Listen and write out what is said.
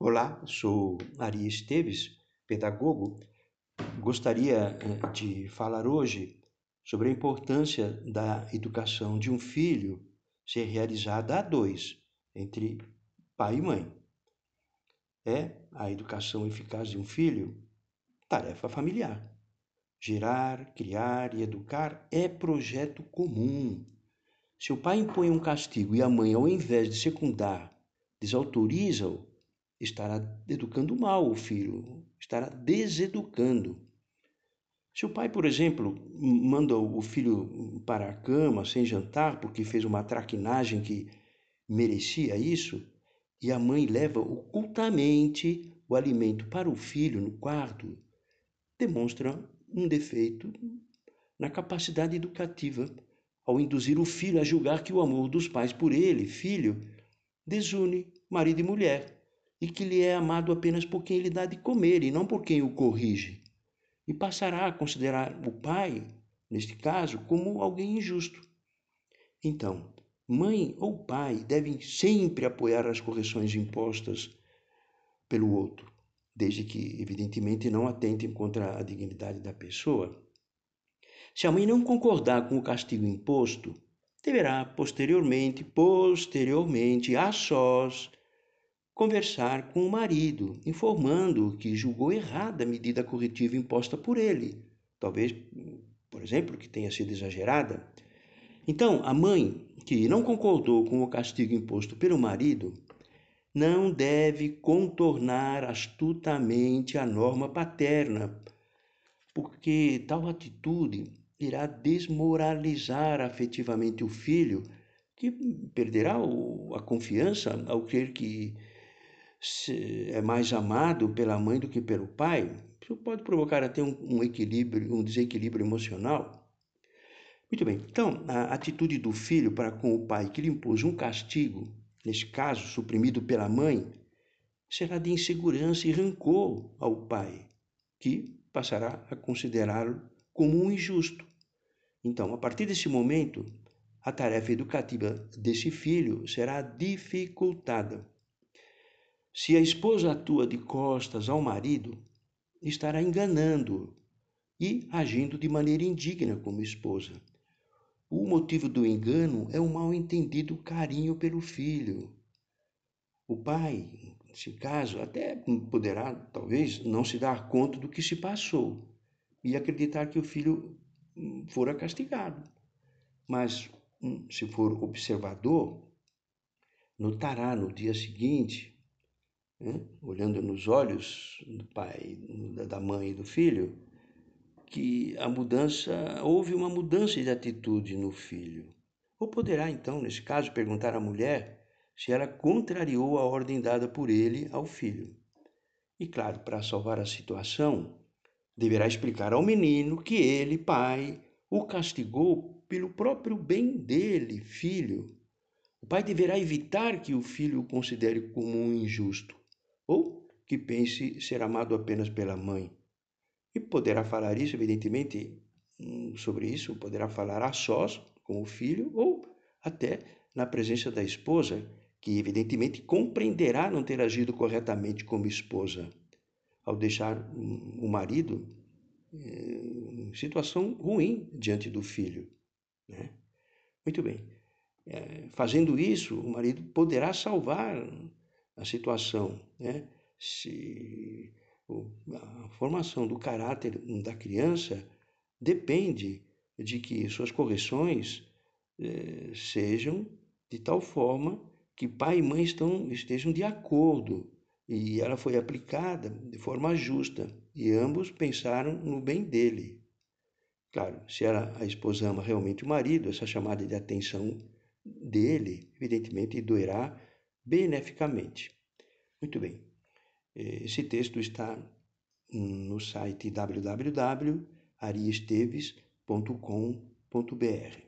Olá, sou Ari Esteves, pedagogo. Gostaria eh, de falar hoje sobre a importância da educação de um filho ser realizada a dois, entre pai e mãe. É a educação eficaz de um filho tarefa familiar. Gerar, criar e educar é projeto comum. Se o pai impõe um castigo e a mãe, ao invés de secundar, desautoriza-o, estará educando mal o filho, estará deseducando. Se o pai, por exemplo, manda o filho para a cama sem jantar porque fez uma traquinagem que merecia isso, e a mãe leva ocultamente o alimento para o filho no quarto, demonstra um defeito na capacidade educativa ao induzir o filho a julgar que o amor dos pais por ele, filho, desune marido e mulher e que lhe é amado apenas por quem lhe dá de comer e não por quem o corrige. E passará a considerar o pai, neste caso, como alguém injusto. Então, mãe ou pai devem sempre apoiar as correções impostas pelo outro, desde que, evidentemente, não atentem contra a dignidade da pessoa. Se a mãe não concordar com o castigo imposto, deverá posteriormente, posteriormente, a sós, conversar com o marido, informando que julgou errada a medida corretiva imposta por ele. Talvez, por exemplo, que tenha sido exagerada. Então, a mãe que não concordou com o castigo imposto pelo marido não deve contornar astutamente a norma paterna, porque tal atitude irá desmoralizar afetivamente o filho, que perderá a confiança ao crer que é mais amado pela mãe do que pelo pai, isso pode provocar até um, um equilíbrio, um desequilíbrio emocional. Muito bem, então a atitude do filho para com o pai que lhe impôs um castigo, neste caso suprimido pela mãe, será de insegurança e rancor ao pai, que passará a considerá-lo como um injusto. Então, a partir desse momento, a tarefa educativa desse filho será dificultada. Se a esposa atua de costas ao marido, estará enganando e agindo de maneira indigna como esposa. O motivo do engano é o mal entendido carinho pelo filho. O pai, nesse caso, até poderá, talvez, não se dar conta do que se passou e acreditar que o filho hum, fora castigado. Mas, hum, se for observador, notará no dia seguinte né? olhando nos olhos do pai, da mãe e do filho, que a mudança, houve uma mudança de atitude no filho. Ou poderá, então, nesse caso, perguntar à mulher se ela contrariou a ordem dada por ele ao filho. E, claro, para salvar a situação, deverá explicar ao menino que ele, pai, o castigou pelo próprio bem dele, filho. O pai deverá evitar que o filho o considere como um injusto ou que pense ser amado apenas pela mãe. E poderá falar isso, evidentemente, hum, sobre isso, poderá falar a sós com o filho ou até na presença da esposa, que evidentemente compreenderá não ter agido corretamente como esposa, ao deixar hum, o marido eh, em situação ruim diante do filho. Né? Muito bem. É, fazendo isso, o marido poderá salvar a situação, né? Se a formação do caráter da criança depende de que suas correções eh, sejam de tal forma que pai e mãe estão, estejam de acordo e ela foi aplicada de forma justa e ambos pensaram no bem dele. Claro, se ela, a esposa ama realmente o marido, essa chamada de atenção dele, evidentemente, doerá beneficamente. Muito bem. Esse texto está no site www.ariesteves.com.br.